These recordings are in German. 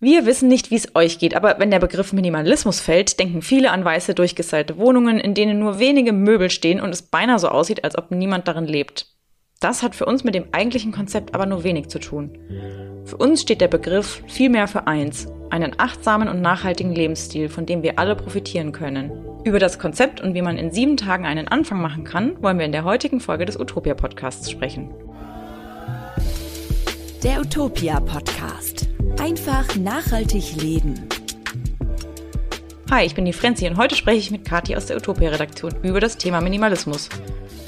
Wir wissen nicht, wie es euch geht, aber wenn der Begriff Minimalismus fällt, denken viele an weiße, durchgestylte Wohnungen, in denen nur wenige Möbel stehen und es beinahe so aussieht, als ob niemand darin lebt. Das hat für uns mit dem eigentlichen Konzept aber nur wenig zu tun. Für uns steht der Begriff vielmehr für eins, einen achtsamen und nachhaltigen Lebensstil, von dem wir alle profitieren können. Über das Konzept und wie man in sieben Tagen einen Anfang machen kann, wollen wir in der heutigen Folge des Utopia Podcasts sprechen. Der Utopia Podcast. Einfach nachhaltig leben. Hi, ich bin die Frenzi und heute spreche ich mit Kathi aus der Utopia-Redaktion über das Thema Minimalismus.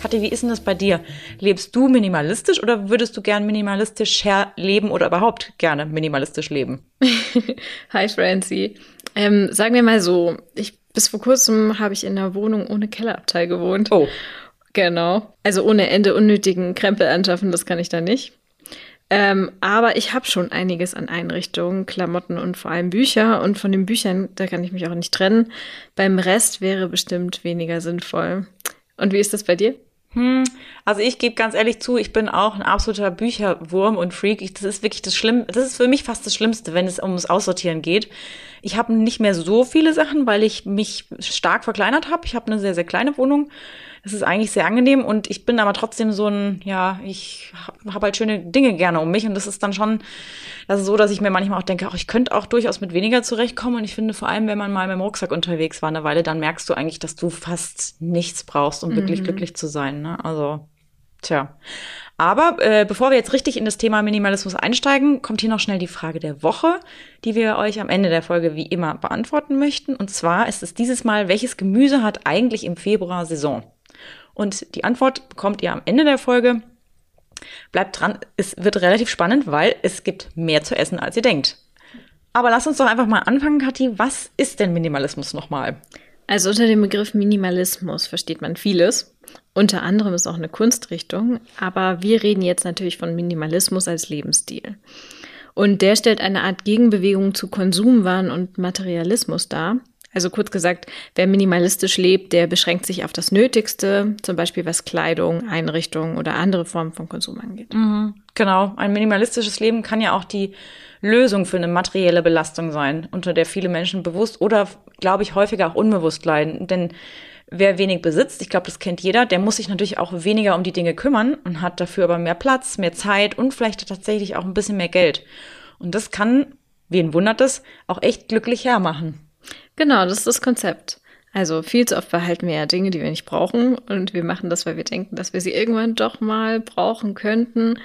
Kathi, wie ist denn das bei dir? Lebst du minimalistisch oder würdest du gern minimalistisch leben oder überhaupt gerne minimalistisch leben? Hi Francie. Ähm, sagen wir mal so, ich, bis vor kurzem habe ich in einer Wohnung ohne Kellerabteil gewohnt. Oh. Genau. Also ohne Ende unnötigen Krempel anschaffen, das kann ich da nicht. Ähm, aber ich habe schon einiges an Einrichtungen, Klamotten und vor allem Bücher. Und von den Büchern, da kann ich mich auch nicht trennen. Beim Rest wäre bestimmt weniger sinnvoll. Und wie ist das bei dir? Hm, also ich gebe ganz ehrlich zu, ich bin auch ein absoluter Bücherwurm und Freak. Ich, das ist wirklich das Schlimmste. Das ist für mich fast das Schlimmste, wenn es ums Aussortieren geht. Ich habe nicht mehr so viele Sachen, weil ich mich stark verkleinert habe. Ich habe eine sehr, sehr kleine Wohnung. Das ist eigentlich sehr angenehm und ich bin aber trotzdem so ein, ja, ich habe halt schöne Dinge gerne um mich und das ist dann schon, das ist so, dass ich mir manchmal auch denke, ach, ich könnte auch durchaus mit weniger zurechtkommen und ich finde vor allem, wenn man mal mit dem Rucksack unterwegs war eine Weile, dann merkst du eigentlich, dass du fast nichts brauchst, um mhm. wirklich glücklich zu sein, ne? Also, tja. Aber äh, bevor wir jetzt richtig in das Thema Minimalismus einsteigen, kommt hier noch schnell die Frage der Woche, die wir euch am Ende der Folge wie immer beantworten möchten. Und zwar ist es dieses Mal, welches Gemüse hat eigentlich im Februar Saison? Und die Antwort bekommt ihr am Ende der Folge. Bleibt dran, es wird relativ spannend, weil es gibt mehr zu essen, als ihr denkt. Aber lasst uns doch einfach mal anfangen, Kathi. Was ist denn Minimalismus nochmal? Also unter dem Begriff Minimalismus versteht man vieles. Unter anderem ist auch eine Kunstrichtung. Aber wir reden jetzt natürlich von Minimalismus als Lebensstil. Und der stellt eine Art Gegenbewegung zu Konsumwahn und Materialismus dar. Also kurz gesagt, wer minimalistisch lebt, der beschränkt sich auf das Nötigste, zum Beispiel was Kleidung, Einrichtungen oder andere Formen von Konsum angeht. Mhm, genau. Ein minimalistisches Leben kann ja auch die Lösung für eine materielle Belastung sein, unter der viele Menschen bewusst oder, glaube ich, häufiger auch unbewusst leiden. Denn wer wenig besitzt, ich glaube, das kennt jeder, der muss sich natürlich auch weniger um die Dinge kümmern und hat dafür aber mehr Platz, mehr Zeit und vielleicht tatsächlich auch ein bisschen mehr Geld. Und das kann, wen wundert es, auch echt glücklich hermachen. Genau, das ist das Konzept. Also viel zu oft behalten wir ja Dinge, die wir nicht brauchen und wir machen das, weil wir denken, dass wir sie irgendwann doch mal brauchen könnten.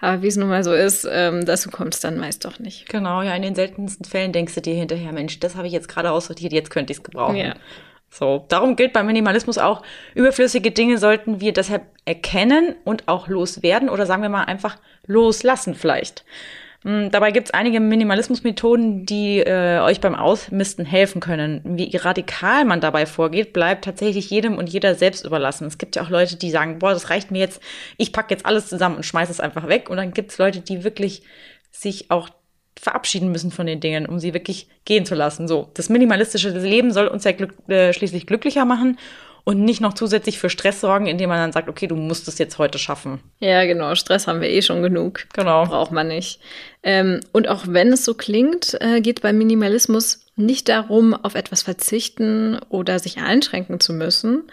Aber wie es nun mal so ist, ähm, dazu kommt es dann meist doch nicht. Genau, ja, in den seltensten Fällen denkst du dir hinterher, Mensch, das habe ich jetzt gerade aussortiert, jetzt könnte ich es gebrauchen. Ja. So, darum gilt beim Minimalismus auch, überflüssige Dinge sollten wir deshalb erkennen und auch loswerden oder sagen wir mal einfach loslassen vielleicht. Hm, dabei gibt es einige Minimalismusmethoden, die äh, euch beim Ausmisten helfen können. Wie radikal man dabei vorgeht, bleibt tatsächlich jedem und jeder selbst überlassen. Es gibt ja auch Leute, die sagen, boah, das reicht mir jetzt, ich packe jetzt alles zusammen und schmeiße es einfach weg. Und dann gibt es Leute, die wirklich sich auch verabschieden müssen von den Dingen, um sie wirklich gehen zu lassen. So, das minimalistische Leben soll uns ja glück, äh, schließlich glücklicher machen und nicht noch zusätzlich für Stress sorgen, indem man dann sagt, okay, du musst es jetzt heute schaffen. Ja, genau. Stress haben wir eh schon genug. Genau. Braucht man nicht. Ähm, und auch wenn es so klingt, äh, geht beim Minimalismus nicht darum, auf etwas verzichten oder sich einschränken zu müssen.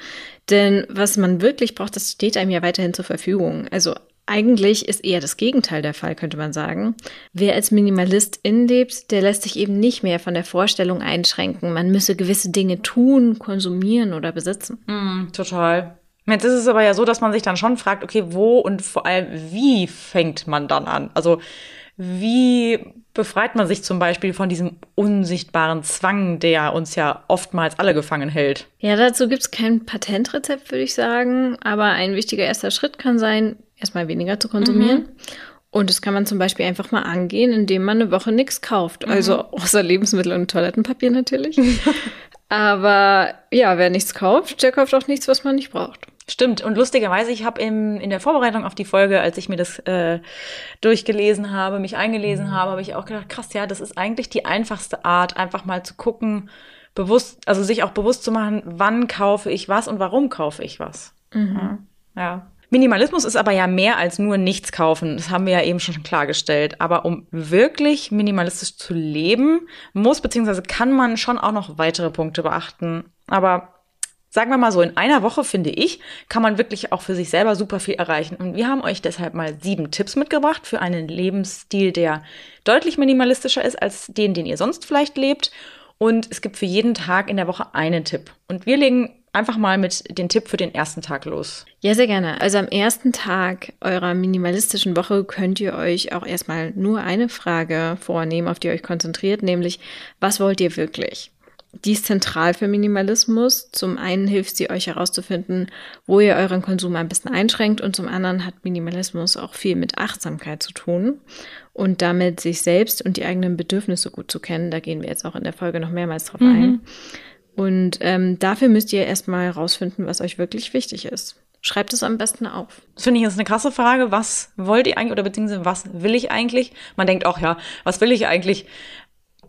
Denn was man wirklich braucht, das steht einem ja weiterhin zur Verfügung. Also eigentlich ist eher das Gegenteil der Fall, könnte man sagen. Wer als Minimalist lebt, der lässt sich eben nicht mehr von der Vorstellung einschränken, man müsse gewisse Dinge tun, konsumieren oder besitzen. Mm, total. Jetzt ist es aber ja so, dass man sich dann schon fragt, okay, wo und vor allem wie fängt man dann an? Also wie befreit man sich zum Beispiel von diesem unsichtbaren Zwang, der uns ja oftmals alle gefangen hält? Ja, dazu gibt es kein Patentrezept, würde ich sagen. Aber ein wichtiger erster Schritt kann sein, erstmal weniger zu konsumieren. Mhm. Und das kann man zum Beispiel einfach mal angehen, indem man eine Woche nichts kauft. Mhm. Also außer Lebensmittel und Toilettenpapier natürlich. Aber ja, wer nichts kauft, der kauft auch nichts, was man nicht braucht. Stimmt. Und lustigerweise, ich habe in der Vorbereitung auf die Folge, als ich mir das äh, durchgelesen habe, mich eingelesen mhm. habe, habe ich auch gedacht, krass, ja, das ist eigentlich die einfachste Art, einfach mal zu gucken, bewusst, also sich auch bewusst zu machen, wann kaufe ich was und warum kaufe ich was. Mhm. Ja. ja. Minimalismus ist aber ja mehr als nur nichts kaufen. Das haben wir ja eben schon klargestellt. Aber um wirklich minimalistisch zu leben, muss bzw. kann man schon auch noch weitere Punkte beachten. Aber sagen wir mal so, in einer Woche, finde ich, kann man wirklich auch für sich selber super viel erreichen. Und wir haben euch deshalb mal sieben Tipps mitgebracht für einen Lebensstil, der deutlich minimalistischer ist als den, den ihr sonst vielleicht lebt. Und es gibt für jeden Tag in der Woche einen Tipp. Und wir legen einfach mal mit dem Tipp für den ersten Tag los. Ja, sehr gerne. Also am ersten Tag eurer minimalistischen Woche könnt ihr euch auch erstmal nur eine Frage vornehmen, auf die ihr euch konzentriert, nämlich, was wollt ihr wirklich? Die ist zentral für Minimalismus. Zum einen hilft sie euch herauszufinden, wo ihr euren Konsum am besten einschränkt und zum anderen hat Minimalismus auch viel mit Achtsamkeit zu tun und damit sich selbst und die eigenen Bedürfnisse gut zu kennen. Da gehen wir jetzt auch in der Folge noch mehrmals drauf mhm. ein. Und ähm, dafür müsst ihr erstmal herausfinden, was euch wirklich wichtig ist. Schreibt es am besten auf. Das finde ich jetzt eine krasse Frage. Was wollt ihr eigentlich oder beziehungsweise was will ich eigentlich? Man denkt auch, ja, was will ich eigentlich?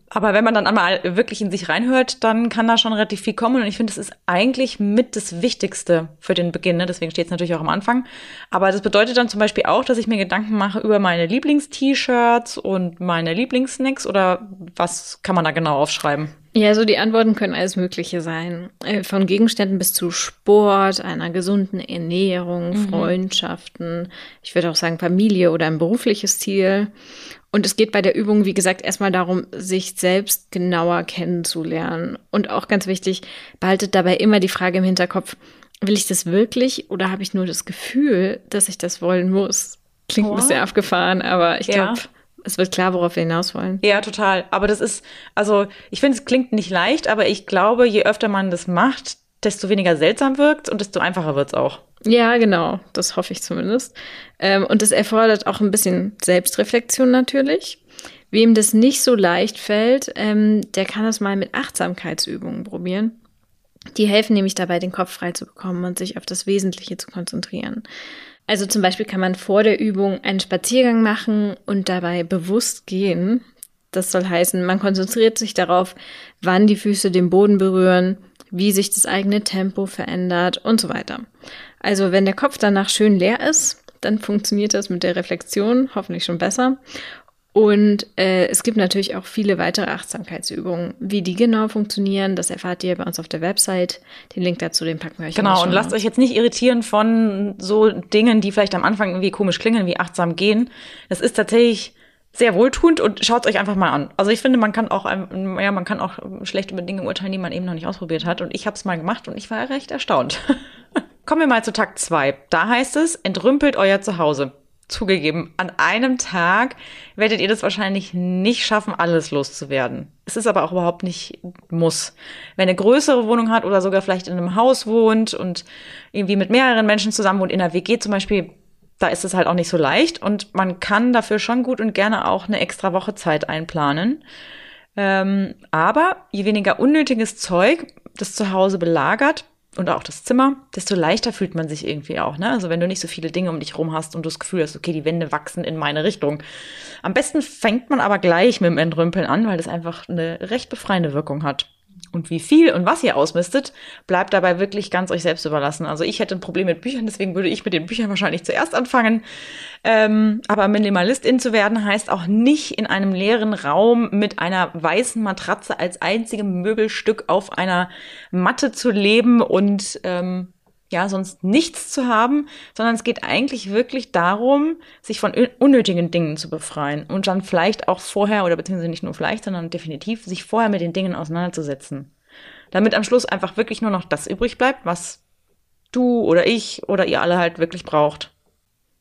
Aber wenn man dann einmal wirklich in sich reinhört, dann kann da schon relativ viel kommen. Und ich finde, es ist eigentlich mit das Wichtigste für den Beginn. Ne? Deswegen steht es natürlich auch am Anfang. Aber das bedeutet dann zum Beispiel auch, dass ich mir Gedanken mache über meine Lieblings-T-Shirts und meine Lieblingssnacks. Oder was kann man da genau aufschreiben? Ja, so die Antworten können alles Mögliche sein. Äh, von Gegenständen bis zu Sport, einer gesunden Ernährung, mhm. Freundschaften, ich würde auch sagen Familie oder ein berufliches Ziel. Und es geht bei der Übung, wie gesagt, erstmal darum, sich selbst genauer kennenzulernen. Und auch ganz wichtig, behaltet dabei immer die Frage im Hinterkopf, will ich das wirklich oder habe ich nur das Gefühl, dass ich das wollen muss? Klingt oh. ein bisschen abgefahren, aber ich glaube, ja. Es wird klar, worauf wir hinaus wollen. Ja, total. Aber das ist, also ich finde, es klingt nicht leicht, aber ich glaube, je öfter man das macht, desto weniger seltsam wirkt und desto einfacher wird es auch. Ja, genau. Das hoffe ich zumindest. Ähm, und es erfordert auch ein bisschen Selbstreflexion natürlich. Wem das nicht so leicht fällt, ähm, der kann es mal mit Achtsamkeitsübungen probieren. Die helfen nämlich dabei, den Kopf frei zu bekommen und sich auf das Wesentliche zu konzentrieren. Also zum Beispiel kann man vor der Übung einen Spaziergang machen und dabei bewusst gehen. Das soll heißen, man konzentriert sich darauf, wann die Füße den Boden berühren, wie sich das eigene Tempo verändert und so weiter. Also wenn der Kopf danach schön leer ist, dann funktioniert das mit der Reflexion hoffentlich schon besser. Und äh, es gibt natürlich auch viele weitere Achtsamkeitsübungen. Wie die genau funktionieren, das erfahrt ihr bei uns auf der Website. Den Link dazu, den packen wir euch Genau, und lasst euch jetzt nicht irritieren von so Dingen, die vielleicht am Anfang irgendwie komisch klingen, wie achtsam gehen. Das ist tatsächlich sehr wohltuend und schaut euch einfach mal an. Also ich finde, man kann auch, ja, man kann auch schlecht über Dinge urteilen, die man eben noch nicht ausprobiert hat. Und ich habe es mal gemacht und ich war recht erstaunt. Kommen wir mal zu Tag zwei. Da heißt es, entrümpelt euer Zuhause. Zugegeben, an einem Tag werdet ihr das wahrscheinlich nicht schaffen, alles loszuwerden. Es ist aber auch überhaupt nicht muss. Wenn ihr größere Wohnung hat oder sogar vielleicht in einem Haus wohnt und irgendwie mit mehreren Menschen zusammen wohnt, in einer WG zum Beispiel, da ist es halt auch nicht so leicht und man kann dafür schon gut und gerne auch eine extra Woche Zeit einplanen. Ähm, aber je weniger unnötiges Zeug das zu Hause belagert, und auch das Zimmer, desto leichter fühlt man sich irgendwie auch. Ne? Also wenn du nicht so viele Dinge um dich rum hast und du das Gefühl hast, okay, die Wände wachsen in meine Richtung. Am besten fängt man aber gleich mit dem Entrümpeln an, weil das einfach eine recht befreiende Wirkung hat. Und wie viel und was ihr ausmistet, bleibt dabei wirklich ganz euch selbst überlassen. Also ich hätte ein Problem mit Büchern, deswegen würde ich mit den Büchern wahrscheinlich zuerst anfangen. Ähm, aber Minimalistin zu werden heißt auch nicht in einem leeren Raum mit einer weißen Matratze als einzigem Möbelstück auf einer Matte zu leben und ähm, ja, sonst nichts zu haben, sondern es geht eigentlich wirklich darum, sich von unnötigen Dingen zu befreien und dann vielleicht auch vorher oder beziehungsweise nicht nur vielleicht, sondern definitiv sich vorher mit den Dingen auseinanderzusetzen. Damit am Schluss einfach wirklich nur noch das übrig bleibt, was du oder ich oder ihr alle halt wirklich braucht.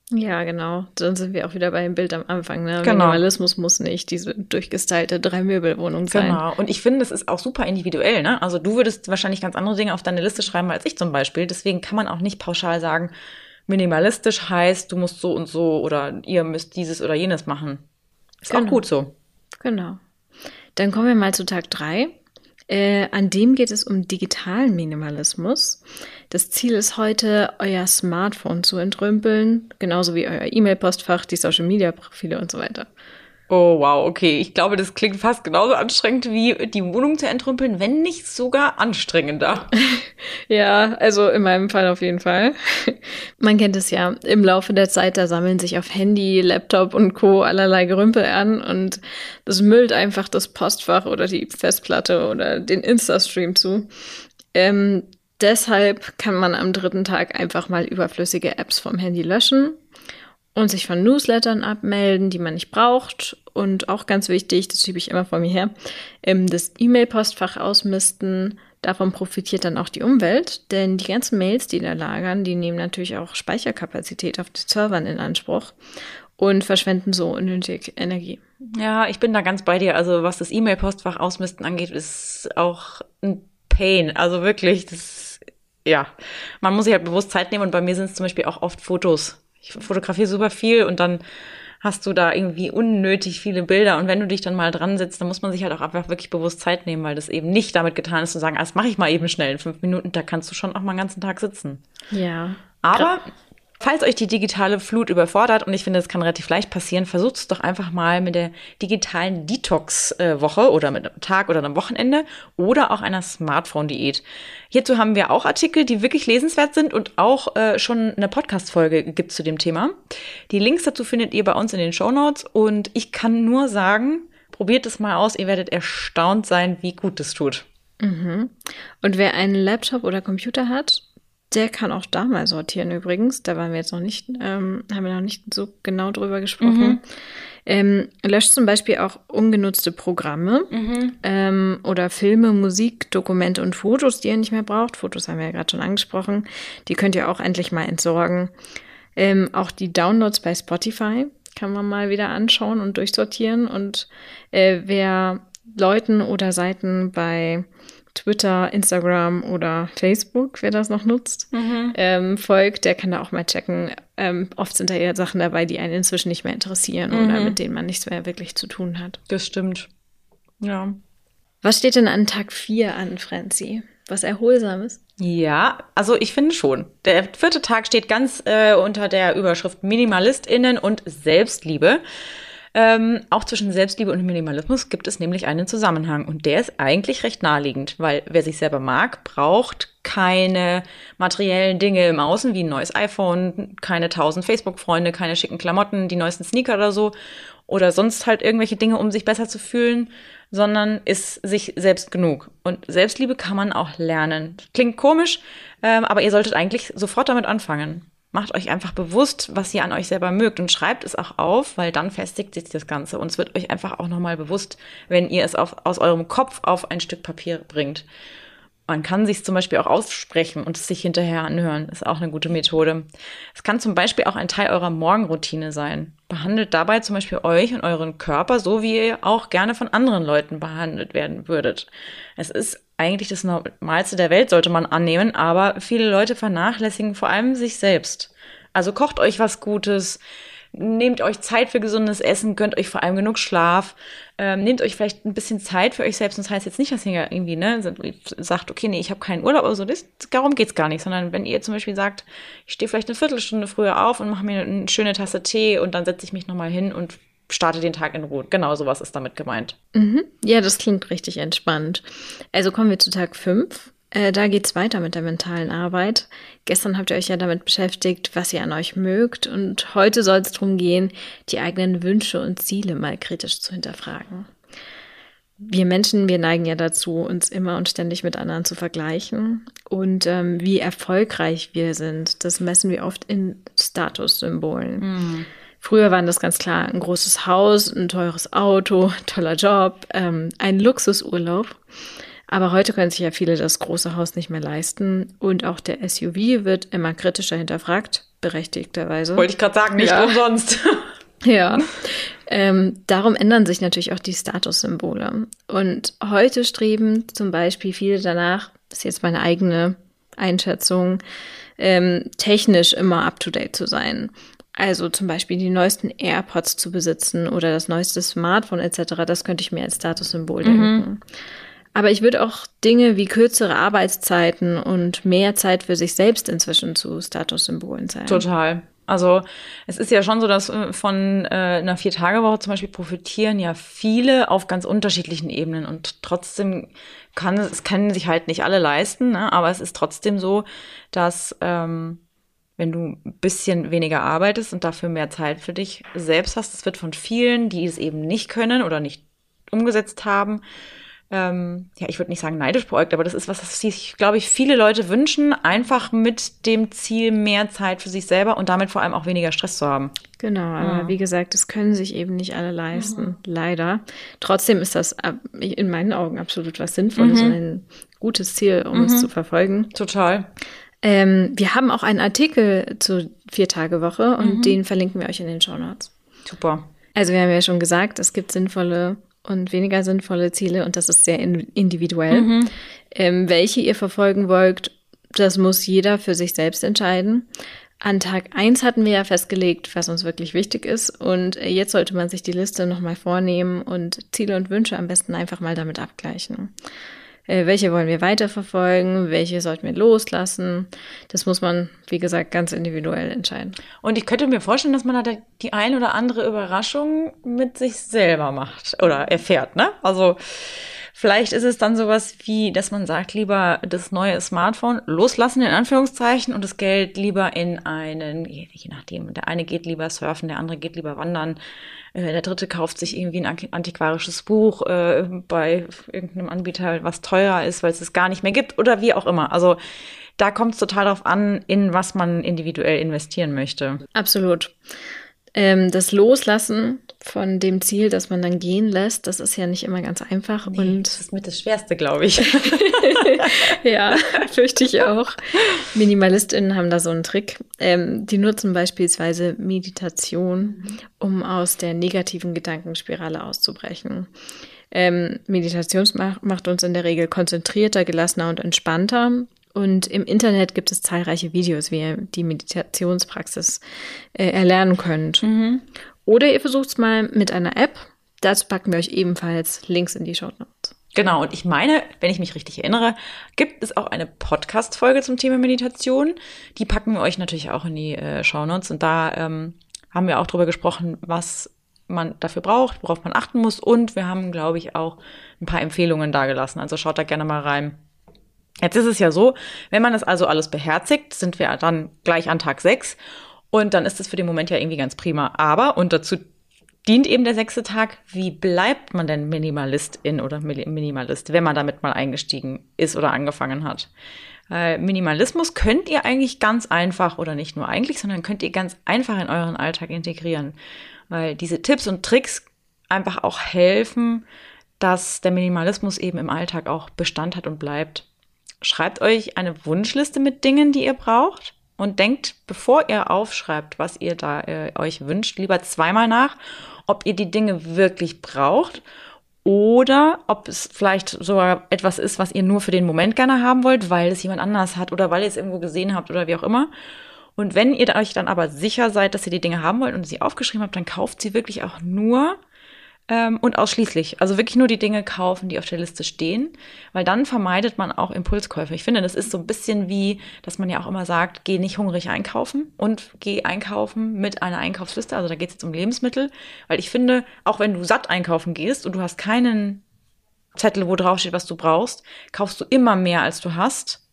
Ja, genau. Dann sind wir auch wieder beim Bild am Anfang. Ne? Genau. Minimalismus muss nicht diese durchgestylte Drei-Möbel-Wohnung sein. Genau. Und ich finde, es ist auch super individuell. Ne? Also du würdest wahrscheinlich ganz andere Dinge auf deine Liste schreiben als ich zum Beispiel. Deswegen kann man auch nicht pauschal sagen, minimalistisch heißt, du musst so und so oder ihr müsst dieses oder jenes machen. Ist genau. auch gut so. Genau. Dann kommen wir mal zu Tag drei. Äh, an dem geht es um digitalen Minimalismus. Das Ziel ist heute, euer Smartphone zu entrümpeln, genauso wie euer E-Mail-Postfach, die Social-Media-Profile und so weiter. Oh, wow, okay. Ich glaube, das klingt fast genauso anstrengend wie die Wohnung zu entrümpeln, wenn nicht sogar anstrengender. ja, also in meinem Fall auf jeden Fall. Man kennt es ja. Im Laufe der Zeit, da sammeln sich auf Handy, Laptop und Co. allerlei Gerümpel an und das müllt einfach das Postfach oder die Festplatte oder den Insta-Stream zu. Ähm, deshalb kann man am dritten Tag einfach mal überflüssige Apps vom Handy löschen und sich von Newslettern abmelden, die man nicht braucht. Und auch ganz wichtig, das schiebe ich immer vor mir her, ähm, das E-Mail-Postfach ausmisten. Davon profitiert dann auch die Umwelt, denn die ganzen Mails, die da lagern, die nehmen natürlich auch Speicherkapazität auf den Servern in Anspruch und verschwenden so unnötig Energie. Ja, ich bin da ganz bei dir. Also was das E-Mail-Postfach ausmisten angeht, ist auch ein Pain. Also wirklich, das, ja, man muss sich halt bewusst Zeit nehmen und bei mir sind es zum Beispiel auch oft Fotos ich fotografiere super viel und dann hast du da irgendwie unnötig viele Bilder. Und wenn du dich dann mal dran sitzt, dann muss man sich halt auch einfach wirklich bewusst Zeit nehmen, weil das eben nicht damit getan ist, zu sagen, ah, das mache ich mal eben schnell in fünf Minuten. Da kannst du schon auch mal einen ganzen Tag sitzen. Ja. Aber Falls euch die digitale Flut überfordert, und ich finde, das kann relativ leicht passieren, versucht es doch einfach mal mit der digitalen Detox-Woche oder mit einem Tag oder einem Wochenende oder auch einer Smartphone-Diät. Hierzu haben wir auch Artikel, die wirklich lesenswert sind und auch äh, schon eine Podcast-Folge gibt zu dem Thema. Die Links dazu findet ihr bei uns in den Show Notes und ich kann nur sagen, probiert es mal aus, ihr werdet erstaunt sein, wie gut es tut. Mhm. Und wer einen Laptop oder Computer hat, der kann auch da mal sortieren übrigens. Da waren wir jetzt noch nicht, ähm, haben wir noch nicht so genau drüber gesprochen. Mhm. Ähm, löscht zum Beispiel auch ungenutzte Programme mhm. ähm, oder Filme, Musik, Dokumente und Fotos, die ihr nicht mehr braucht. Fotos haben wir ja gerade schon angesprochen. Die könnt ihr auch endlich mal entsorgen. Ähm, auch die Downloads bei Spotify kann man mal wieder anschauen und durchsortieren. Und äh, wer Leuten oder Seiten bei Twitter, Instagram oder Facebook, wer das noch nutzt, mhm. ähm, folgt, der kann da auch mal checken. Ähm, oft sind da eher Sachen dabei, die einen inzwischen nicht mehr interessieren mhm. oder mit denen man nichts mehr wirklich zu tun hat. Das stimmt. Ja. Was steht denn an Tag 4 an, Franzi? Was Erholsames? Ja, also ich finde schon. Der vierte Tag steht ganz äh, unter der Überschrift MinimalistInnen und Selbstliebe. Ähm, auch zwischen Selbstliebe und Minimalismus gibt es nämlich einen Zusammenhang und der ist eigentlich recht naheliegend, weil wer sich selber mag, braucht keine materiellen Dinge im Außen wie ein neues iPhone, keine tausend Facebook-Freunde, keine schicken Klamotten, die neuesten Sneaker oder so oder sonst halt irgendwelche Dinge, um sich besser zu fühlen, sondern ist sich selbst genug. Und Selbstliebe kann man auch lernen. Klingt komisch, ähm, aber ihr solltet eigentlich sofort damit anfangen macht euch einfach bewusst, was ihr an euch selber mögt und schreibt es auch auf, weil dann festigt sich das Ganze und es wird euch einfach auch nochmal bewusst, wenn ihr es auf, aus eurem Kopf auf ein Stück Papier bringt. Man kann sich zum Beispiel auch aussprechen und es sich hinterher anhören. Ist auch eine gute Methode. Es kann zum Beispiel auch ein Teil eurer Morgenroutine sein. Behandelt dabei zum Beispiel euch und euren Körper so, wie ihr auch gerne von anderen Leuten behandelt werden würdet. Es ist eigentlich das Normalste der Welt, sollte man annehmen, aber viele Leute vernachlässigen vor allem sich selbst. Also kocht euch was Gutes, nehmt euch Zeit für gesundes Essen, gönnt euch vor allem genug Schlaf, ähm, nehmt euch vielleicht ein bisschen Zeit für euch selbst. das heißt jetzt nicht, dass ihr irgendwie ne, sagt, okay, nee, ich habe keinen Urlaub oder so. Das, darum geht's gar nicht, sondern wenn ihr zum Beispiel sagt, ich stehe vielleicht eine Viertelstunde früher auf und mache mir eine schöne Tasse Tee und dann setze ich mich nochmal hin und starte den Tag in Ruhe. Genau sowas ist damit gemeint. Mhm. Ja, das klingt richtig entspannt. Also kommen wir zu Tag 5. Äh, da geht's weiter mit der mentalen Arbeit. Gestern habt ihr euch ja damit beschäftigt, was ihr an euch mögt. Und heute soll es darum gehen, die eigenen Wünsche und Ziele mal kritisch zu hinterfragen. Wir Menschen, wir neigen ja dazu, uns immer und ständig mit anderen zu vergleichen. Und ähm, wie erfolgreich wir sind, das messen wir oft in Statussymbolen. Mhm. Früher waren das ganz klar ein großes Haus, ein teures Auto, toller Job, ähm, ein Luxusurlaub. Aber heute können sich ja viele das große Haus nicht mehr leisten und auch der SUV wird immer kritischer hinterfragt, berechtigterweise. Wollte ich gerade sagen, nicht ja. umsonst. ja. Ähm, darum ändern sich natürlich auch die Statussymbole. Und heute streben zum Beispiel viele danach, das ist jetzt meine eigene Einschätzung, ähm, technisch immer up-to-date zu sein. Also zum Beispiel die neuesten AirPods zu besitzen oder das neueste Smartphone etc., das könnte ich mir als Statussymbol mhm. denken. Aber ich würde auch Dinge wie kürzere Arbeitszeiten und mehr Zeit für sich selbst inzwischen zu Statussymbolen sein. Total. Also es ist ja schon so, dass äh, von äh, einer Vier-Tage-Woche zum Beispiel profitieren ja viele auf ganz unterschiedlichen Ebenen und trotzdem kann es können sich halt nicht alle leisten, ne? aber es ist trotzdem so, dass ähm, wenn du ein bisschen weniger arbeitest und dafür mehr Zeit für dich selbst hast, das wird von vielen, die es eben nicht können oder nicht umgesetzt haben, ähm, ja, ich würde nicht sagen neidisch beäugt, aber das ist was, was sich, glaube ich, viele Leute wünschen, einfach mit dem Ziel, mehr Zeit für sich selber und damit vor allem auch weniger Stress zu haben. Genau, aber ja. wie gesagt, das können sich eben nicht alle leisten, mhm. leider. Trotzdem ist das in meinen Augen absolut was Sinnvolles mhm. und ein gutes Ziel, um mhm. es zu verfolgen. Total. Ähm, wir haben auch einen Artikel zur Vier-Tage-Woche und mhm. den verlinken wir euch in den Show Notes. Super. Also wir haben ja schon gesagt, es gibt sinnvolle und weniger sinnvolle Ziele und das ist sehr individuell. Mhm. Ähm, welche ihr verfolgen wollt, das muss jeder für sich selbst entscheiden. An Tag 1 hatten wir ja festgelegt, was uns wirklich wichtig ist. Und jetzt sollte man sich die Liste nochmal vornehmen und Ziele und Wünsche am besten einfach mal damit abgleichen. Äh, welche wollen wir weiterverfolgen, welche sollten wir loslassen. Das muss man, wie gesagt, ganz individuell entscheiden. Und ich könnte mir vorstellen, dass man da die ein oder andere Überraschung mit sich selber macht oder erfährt, ne? Also Vielleicht ist es dann sowas wie, dass man sagt, lieber das neue Smartphone loslassen, in Anführungszeichen, und das Geld lieber in einen, je nachdem, der eine geht lieber surfen, der andere geht lieber wandern, äh, der dritte kauft sich irgendwie ein antiquarisches Buch äh, bei irgendeinem Anbieter, was teurer ist, weil es es gar nicht mehr gibt oder wie auch immer. Also da kommt es total darauf an, in was man individuell investieren möchte. Absolut. Ähm, das Loslassen von dem Ziel, das man dann gehen lässt, das ist ja nicht immer ganz einfach. Nee, und das ist mit das Schwerste, glaube ich. ja, fürchte ich auch. MinimalistInnen haben da so einen Trick. Ähm, die nutzen beispielsweise Meditation, um aus der negativen Gedankenspirale auszubrechen. Ähm, Meditation macht uns in der Regel konzentrierter, gelassener und entspannter. Und im Internet gibt es zahlreiche Videos, wie ihr die Meditationspraxis äh, erlernen könnt. Mhm. Oder ihr versucht es mal mit einer App. Dazu packen wir euch ebenfalls Links in die Show Notes. Genau, und ich meine, wenn ich mich richtig erinnere, gibt es auch eine Podcast-Folge zum Thema Meditation. Die packen wir euch natürlich auch in die äh, Show Notes. Und da ähm, haben wir auch drüber gesprochen, was man dafür braucht, worauf man achten muss. Und wir haben, glaube ich, auch ein paar Empfehlungen dagelassen. Also schaut da gerne mal rein. Jetzt ist es ja so, wenn man das also alles beherzigt, sind wir dann gleich an Tag 6 und dann ist es für den Moment ja irgendwie ganz prima. Aber, und dazu dient eben der sechste Tag, wie bleibt man denn Minimalistin oder Minimalist, wenn man damit mal eingestiegen ist oder angefangen hat? Minimalismus könnt ihr eigentlich ganz einfach, oder nicht nur eigentlich, sondern könnt ihr ganz einfach in euren Alltag integrieren. Weil diese Tipps und Tricks einfach auch helfen, dass der Minimalismus eben im Alltag auch Bestand hat und bleibt. Schreibt euch eine Wunschliste mit Dingen, die ihr braucht und denkt, bevor ihr aufschreibt, was ihr da äh, euch wünscht, lieber zweimal nach, ob ihr die Dinge wirklich braucht oder ob es vielleicht sogar etwas ist, was ihr nur für den Moment gerne haben wollt, weil es jemand anders hat oder weil ihr es irgendwo gesehen habt oder wie auch immer. Und wenn ihr euch dann aber sicher seid, dass ihr die Dinge haben wollt und sie aufgeschrieben habt, dann kauft sie wirklich auch nur, ähm, und ausschließlich. Also wirklich nur die Dinge kaufen, die auf der Liste stehen, weil dann vermeidet man auch Impulskäufe. Ich finde, das ist so ein bisschen wie, dass man ja auch immer sagt, geh nicht hungrig einkaufen und geh einkaufen mit einer Einkaufsliste. Also da geht es jetzt um Lebensmittel, weil ich finde, auch wenn du satt einkaufen gehst und du hast keinen Zettel, wo drauf steht, was du brauchst, kaufst du immer mehr, als du hast.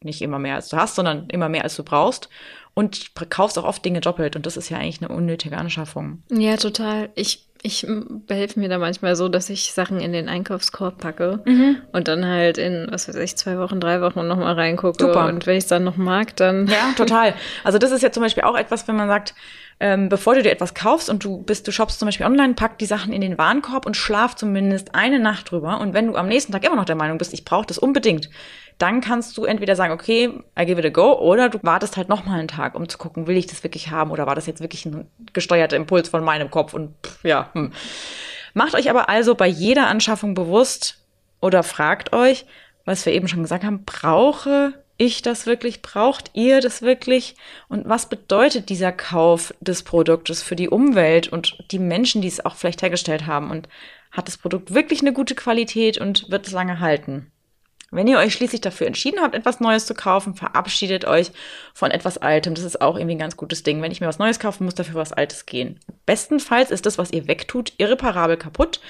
Nicht immer mehr, als du hast, sondern immer mehr, als du brauchst und kaufst auch oft Dinge doppelt und das ist ja eigentlich eine unnötige Anschaffung. Ja, total. Ich ich behelfe mir da manchmal so, dass ich Sachen in den Einkaufskorb packe mhm. und dann halt in, was weiß ich, zwei Wochen, drei Wochen nochmal reingucke. Super. Und wenn ich es dann noch mag, dann. Ja, total. Also das ist ja zum Beispiel auch etwas, wenn man sagt, ähm, bevor du dir etwas kaufst und du bist, du shoppst zum Beispiel online, pack die Sachen in den Warenkorb und schlaf zumindest eine Nacht drüber. Und wenn du am nächsten Tag immer noch der Meinung bist, ich brauche das unbedingt, dann kannst du entweder sagen, okay, I give it a go, oder du wartest halt noch mal einen Tag, um zu gucken, will ich das wirklich haben oder war das jetzt wirklich ein gesteuerter Impuls von meinem Kopf und pff, ja. Hm. Macht euch aber also bei jeder Anschaffung bewusst oder fragt euch, was wir eben schon gesagt haben, brauche ich das wirklich? Braucht ihr das wirklich? Und was bedeutet dieser Kauf des Produktes für die Umwelt und die Menschen, die es auch vielleicht hergestellt haben? Und hat das Produkt wirklich eine gute Qualität und wird es lange halten? Wenn ihr euch schließlich dafür entschieden habt, etwas Neues zu kaufen, verabschiedet euch von etwas Altem. Das ist auch irgendwie ein ganz gutes Ding. Wenn ich mir was Neues kaufe, muss dafür was Altes gehen. Bestenfalls ist das, was ihr wegtut, irreparabel kaputt.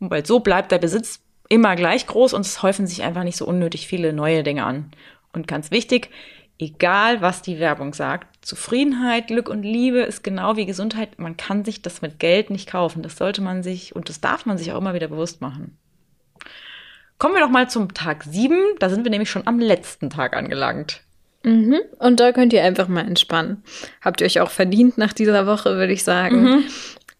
Und weil so bleibt der Besitz immer gleich groß und es häufen sich einfach nicht so unnötig viele neue Dinge an. Und ganz wichtig, egal was die Werbung sagt, Zufriedenheit, Glück und Liebe ist genau wie Gesundheit. Man kann sich das mit Geld nicht kaufen. Das sollte man sich und das darf man sich auch immer wieder bewusst machen. Kommen wir doch mal zum Tag 7. Da sind wir nämlich schon am letzten Tag angelangt. Mhm. Und da könnt ihr einfach mal entspannen. Habt ihr euch auch verdient nach dieser Woche, würde ich sagen. Mhm.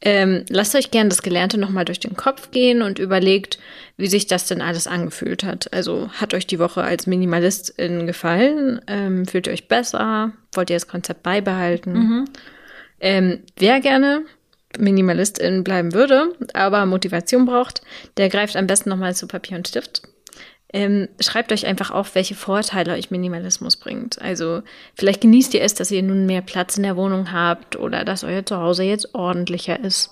Ähm, lasst euch gerne das Gelernte nochmal durch den Kopf gehen und überlegt, wie sich das denn alles angefühlt hat. Also hat euch die Woche als Minimalistin gefallen? Ähm, fühlt ihr euch besser? Wollt ihr das Konzept beibehalten? Mhm. Ähm, wer gerne Minimalistin bleiben würde, aber Motivation braucht, der greift am besten nochmal zu Papier und Stift. Ähm, schreibt euch einfach auf, welche Vorteile euch Minimalismus bringt. Also vielleicht genießt ihr es, dass ihr nun mehr Platz in der Wohnung habt oder dass euer Zuhause jetzt ordentlicher ist.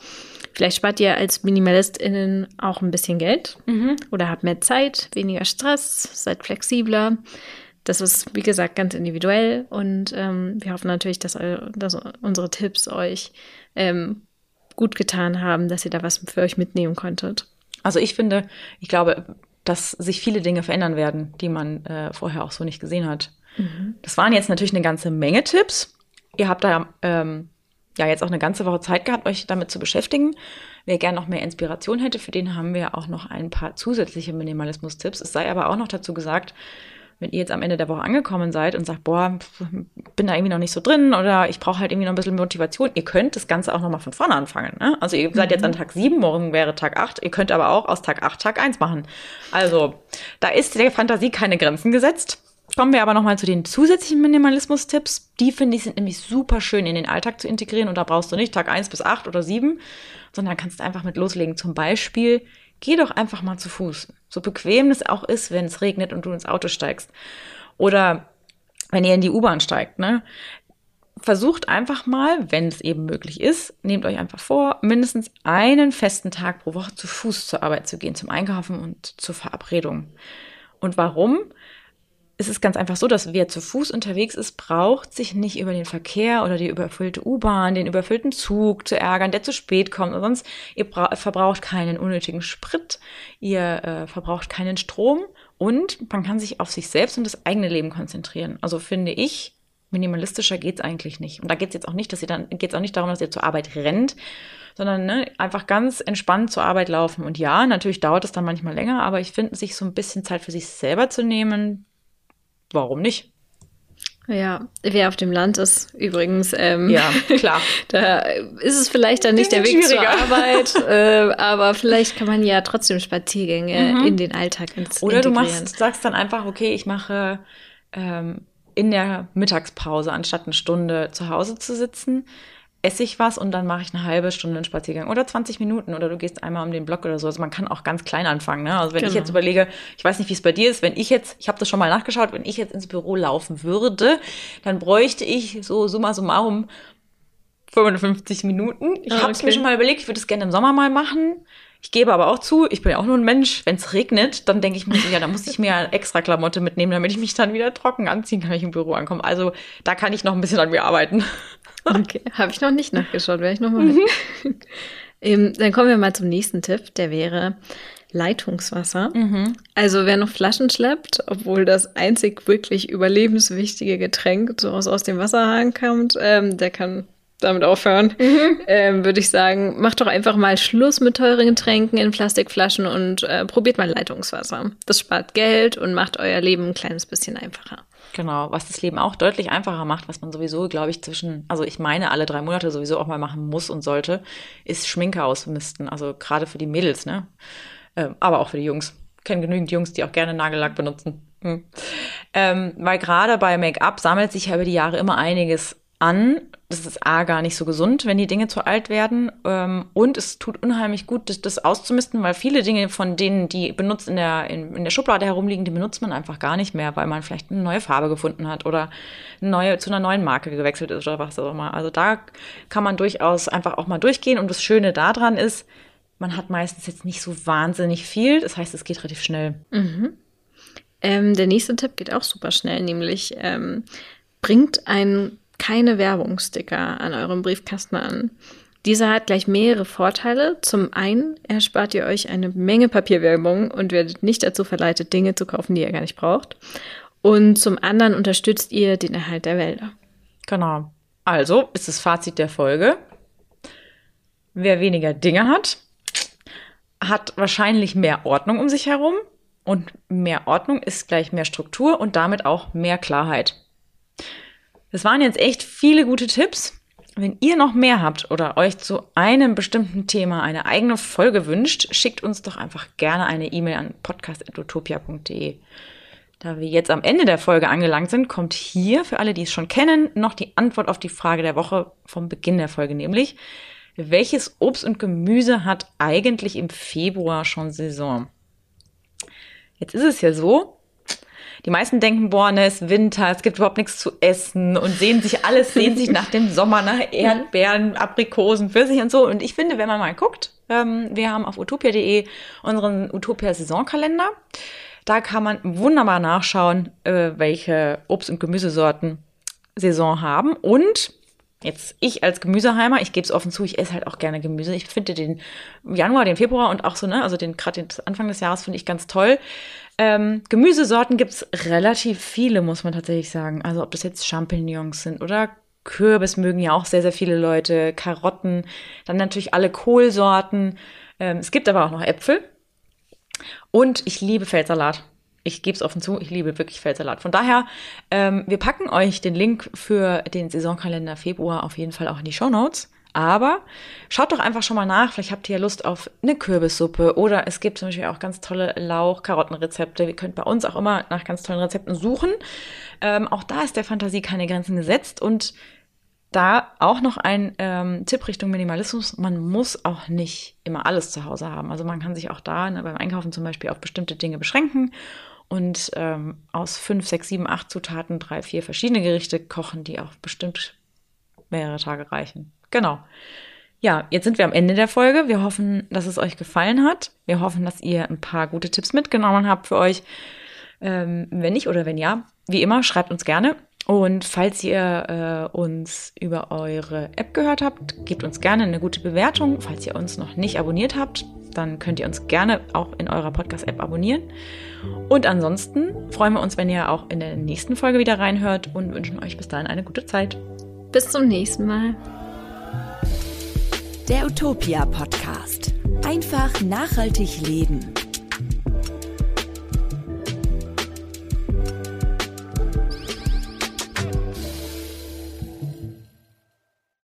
Vielleicht spart ihr als MinimalistInnen auch ein bisschen Geld mhm. oder habt mehr Zeit, weniger Stress, seid flexibler. Das ist, wie gesagt, ganz individuell und ähm, wir hoffen natürlich, dass, dass unsere Tipps euch ähm, gut getan haben, dass ihr da was für euch mitnehmen konntet. Also ich finde, ich glaube, dass sich viele Dinge verändern werden, die man äh, vorher auch so nicht gesehen hat. Mhm. Das waren jetzt natürlich eine ganze Menge Tipps. Ihr habt da ähm, ja jetzt auch eine ganze Woche Zeit gehabt, euch damit zu beschäftigen. Wer gerne noch mehr Inspiration hätte, für den haben wir auch noch ein paar zusätzliche Minimalismus-Tipps. Es sei aber auch noch dazu gesagt, wenn ihr jetzt am Ende der Woche angekommen seid und sagt, boah, bin da irgendwie noch nicht so drin oder ich brauche halt irgendwie noch ein bisschen Motivation, ihr könnt das Ganze auch nochmal von vorne anfangen. Ne? Also ihr seid mhm. jetzt an Tag 7, morgen wäre Tag 8, ihr könnt aber auch aus Tag 8 Tag 1 machen. Also da ist der Fantasie keine Grenzen gesetzt. Kommen wir aber nochmal zu den zusätzlichen Minimalismus-Tipps. Die finde ich sind nämlich super schön in den Alltag zu integrieren und da brauchst du nicht Tag 1 bis 8 oder 7, sondern kannst einfach mit loslegen. Zum Beispiel geh doch einfach mal zu Fuß. So bequem es auch ist, wenn es regnet und du ins Auto steigst. Oder wenn ihr in die U-Bahn steigt, ne? Versucht einfach mal, wenn es eben möglich ist, nehmt euch einfach vor, mindestens einen festen Tag pro Woche zu Fuß zur Arbeit zu gehen, zum Einkaufen und zur Verabredung. Und warum? Es ist ganz einfach so, dass wer zu Fuß unterwegs ist, braucht sich nicht über den Verkehr oder die überfüllte U-Bahn, den überfüllten Zug zu ärgern, der zu spät kommt. Und sonst, ihr verbraucht keinen unnötigen Sprit, ihr äh, verbraucht keinen Strom und man kann sich auf sich selbst und das eigene Leben konzentrieren. Also finde ich, minimalistischer geht's eigentlich nicht. Und da geht's jetzt auch nicht, dass ihr dann, geht's auch nicht darum, dass ihr zur Arbeit rennt, sondern ne, einfach ganz entspannt zur Arbeit laufen. Und ja, natürlich dauert es dann manchmal länger, aber ich finde, sich so ein bisschen Zeit für sich selber zu nehmen, warum nicht? Ja, wer auf dem Land ist, übrigens. Ähm, ja, klar. da ist es vielleicht dann nicht der Weg zur Arbeit, äh, aber vielleicht kann man ja trotzdem Spaziergänge mhm. in den Alltag ins Oder du machst, sagst dann einfach, okay, ich mache ähm, in der Mittagspause, anstatt eine Stunde zu Hause zu sitzen, esse ich was und dann mache ich eine halbe Stunde einen Spaziergang oder 20 Minuten oder du gehst einmal um den Block oder so. Also man kann auch ganz klein anfangen. Ne? Also wenn genau. ich jetzt überlege, ich weiß nicht, wie es bei dir ist, wenn ich jetzt, ich habe das schon mal nachgeschaut, wenn ich jetzt ins Büro laufen würde, dann bräuchte ich so summa summarum 55 Minuten. Ich ah, habe es okay. mir schon mal überlegt, ich würde es gerne im Sommer mal machen. Ich gebe aber auch zu, ich bin ja auch nur ein Mensch. Wenn es regnet, dann denke ich mir, ja, da muss ich mir extra Klamotte mitnehmen, damit ich mich dann wieder trocken anziehen kann, wenn ich im Büro ankomme. Also da kann ich noch ein bisschen an mir arbeiten. Okay, habe ich noch nicht nachgeschaut, werde ich nochmal mhm. ähm, Dann kommen wir mal zum nächsten Tipp, der wäre Leitungswasser. Mhm. Also wer noch Flaschen schleppt, obwohl das einzig wirklich überlebenswichtige Getränk so aus, aus dem Wasserhahn kommt, ähm, der kann damit aufhören, mhm. ähm, würde ich sagen, macht doch einfach mal Schluss mit teuren Getränken in Plastikflaschen und äh, probiert mal Leitungswasser. Das spart Geld und macht euer Leben ein kleines bisschen einfacher. Genau, was das Leben auch deutlich einfacher macht, was man sowieso, glaube ich, zwischen, also ich meine, alle drei Monate sowieso auch mal machen muss und sollte, ist Schminke ausmisten. Also gerade für die Mädels, ne? Ähm, aber auch für die Jungs. Ich kenne genügend Jungs, die auch gerne Nagellack benutzen. Hm. Ähm, weil gerade bei Make-up sammelt sich ja über die Jahre immer einiges an. Das ist A, gar nicht so gesund, wenn die Dinge zu alt werden. Ähm, und es tut unheimlich gut, das, das, auszumisten, weil viele Dinge von denen, die benutzt in der, in, in, der Schublade herumliegen, die benutzt man einfach gar nicht mehr, weil man vielleicht eine neue Farbe gefunden hat oder neue, zu einer neuen Marke gewechselt ist oder was auch immer. Also da kann man durchaus einfach auch mal durchgehen. Und das Schöne daran ist, man hat meistens jetzt nicht so wahnsinnig viel. Das heißt, es geht relativ schnell. Mhm. Ähm, der nächste Tipp geht auch super schnell, nämlich ähm, bringt ein keine Werbungsticker an eurem Briefkasten an. Dieser hat gleich mehrere Vorteile. Zum einen erspart ihr euch eine Menge Papierwerbung und werdet nicht dazu verleitet, Dinge zu kaufen, die ihr gar nicht braucht. Und zum anderen unterstützt ihr den Erhalt der Wälder. Genau. Also ist das Fazit der Folge. Wer weniger Dinge hat, hat wahrscheinlich mehr Ordnung um sich herum. Und mehr Ordnung ist gleich mehr Struktur und damit auch mehr Klarheit. Das waren jetzt echt viele gute Tipps. Wenn ihr noch mehr habt oder euch zu einem bestimmten Thema eine eigene Folge wünscht, schickt uns doch einfach gerne eine E-Mail an podcast.utopia.de. Da wir jetzt am Ende der Folge angelangt sind, kommt hier, für alle, die es schon kennen, noch die Antwort auf die Frage der Woche vom Beginn der Folge, nämlich, welches Obst und Gemüse hat eigentlich im Februar schon Saison? Jetzt ist es ja so, die meisten denken, boah, ne, es ist Winter, es gibt überhaupt nichts zu essen und sehen sich alles, sehen sich nach dem Sommer, nach Erdbeeren, Aprikosen, Pfirsich und so. Und ich finde, wenn man mal guckt, ähm, wir haben auf utopia.de unseren Utopia-Saisonkalender. Da kann man wunderbar nachschauen, äh, welche Obst- und Gemüsesorten Saison haben. Und jetzt ich als Gemüseheimer, ich gebe es offen zu, ich esse halt auch gerne Gemüse. Ich finde den Januar, den Februar und auch so, ne, also den gerade den Anfang des Jahres finde ich ganz toll. Ähm, Gemüsesorten gibt's relativ viele, muss man tatsächlich sagen. Also ob das jetzt Champignons sind oder Kürbis mögen ja auch sehr, sehr viele Leute, Karotten, dann natürlich alle Kohlsorten. Ähm, es gibt aber auch noch Äpfel. Und ich liebe Feldsalat. Ich gebe es offen zu, ich liebe wirklich Feldsalat. Von daher, ähm, wir packen euch den Link für den Saisonkalender Februar auf jeden Fall auch in die Show Notes. Aber schaut doch einfach schon mal nach. Vielleicht habt ihr ja Lust auf eine Kürbissuppe oder es gibt zum Beispiel auch ganz tolle Lauch-Karottenrezepte. Ihr könnt bei uns auch immer nach ganz tollen Rezepten suchen. Ähm, auch da ist der Fantasie keine Grenzen gesetzt und da auch noch ein ähm, Tipp Richtung Minimalismus. Man muss auch nicht immer alles zu Hause haben. Also man kann sich auch da ne, beim Einkaufen zum Beispiel auf bestimmte Dinge beschränken und ähm, aus fünf, sechs, sieben, acht Zutaten drei, vier verschiedene Gerichte kochen, die auch bestimmt mehrere Tage reichen. Genau. Ja, jetzt sind wir am Ende der Folge. Wir hoffen, dass es euch gefallen hat. Wir hoffen, dass ihr ein paar gute Tipps mitgenommen habt für euch. Ähm, wenn nicht oder wenn ja, wie immer, schreibt uns gerne. Und falls ihr äh, uns über eure App gehört habt, gebt uns gerne eine gute Bewertung. Falls ihr uns noch nicht abonniert habt, dann könnt ihr uns gerne auch in eurer Podcast-App abonnieren. Und ansonsten freuen wir uns, wenn ihr auch in der nächsten Folge wieder reinhört und wünschen euch bis dahin eine gute Zeit. Bis zum nächsten Mal. Der Utopia Podcast. Einfach nachhaltig leben.